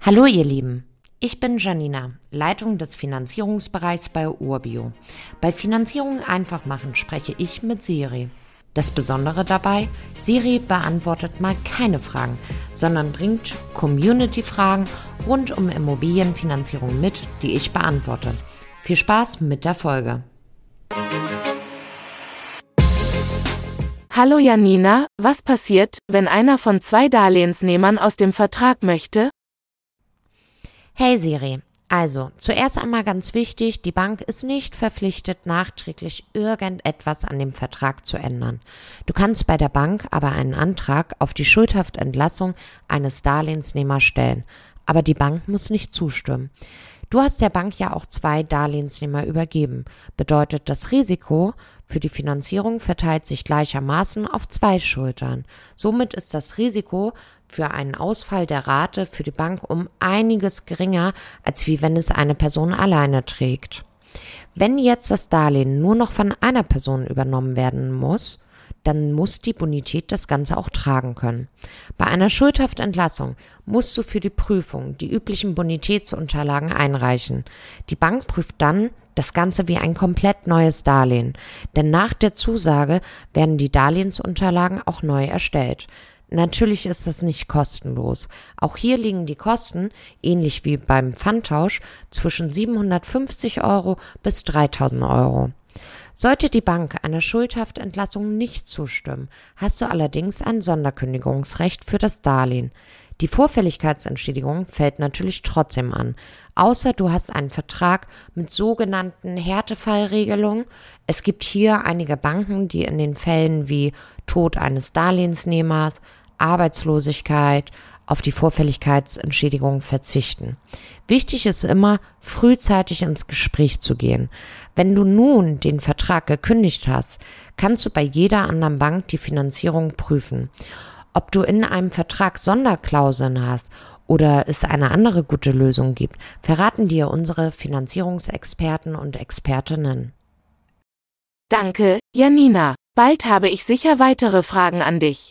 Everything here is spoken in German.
Hallo ihr Lieben, ich bin Janina, Leitung des Finanzierungsbereichs bei Urbio. Bei Finanzierung einfach machen spreche ich mit Siri. Das Besondere dabei, Siri beantwortet mal keine Fragen, sondern bringt Community-Fragen rund um Immobilienfinanzierung mit, die ich beantworte. Viel Spaß mit der Folge. Hallo Janina, was passiert, wenn einer von zwei Darlehensnehmern aus dem Vertrag möchte? Hey Siri, also zuerst einmal ganz wichtig, die Bank ist nicht verpflichtet, nachträglich irgendetwas an dem Vertrag zu ändern. Du kannst bei der Bank aber einen Antrag auf die Schuldhaftentlassung eines Darlehensnehmers stellen, aber die Bank muss nicht zustimmen. Du hast der Bank ja auch zwei Darlehensnehmer übergeben. Bedeutet, das Risiko für die Finanzierung verteilt sich gleichermaßen auf zwei Schultern. Somit ist das Risiko für einen Ausfall der Rate für die Bank um einiges geringer, als wie wenn es eine Person alleine trägt. Wenn jetzt das Darlehen nur noch von einer Person übernommen werden muss, dann muss die Bonität das Ganze auch tragen können. Bei einer Schuldhaftentlassung musst du für die Prüfung die üblichen Bonitätsunterlagen einreichen. Die Bank prüft dann das Ganze wie ein komplett neues Darlehen, denn nach der Zusage werden die Darlehensunterlagen auch neu erstellt. Natürlich ist das nicht kostenlos. Auch hier liegen die Kosten, ähnlich wie beim Pfandtausch, zwischen 750 Euro bis 3000 Euro. Sollte die Bank einer Schuldhaftentlassung nicht zustimmen, hast du allerdings ein Sonderkündigungsrecht für das Darlehen. Die Vorfälligkeitsentschädigung fällt natürlich trotzdem an, außer du hast einen Vertrag mit sogenannten Härtefallregelungen. Es gibt hier einige Banken, die in den Fällen wie Tod eines Darlehensnehmers, Arbeitslosigkeit, auf die Vorfälligkeitsentschädigung verzichten. Wichtig ist immer, frühzeitig ins Gespräch zu gehen. Wenn du nun den Vertrag gekündigt hast, kannst du bei jeder anderen Bank die Finanzierung prüfen. Ob du in einem Vertrag Sonderklauseln hast oder es eine andere gute Lösung gibt, verraten dir unsere Finanzierungsexperten und Expertinnen. Danke, Janina. Bald habe ich sicher weitere Fragen an dich.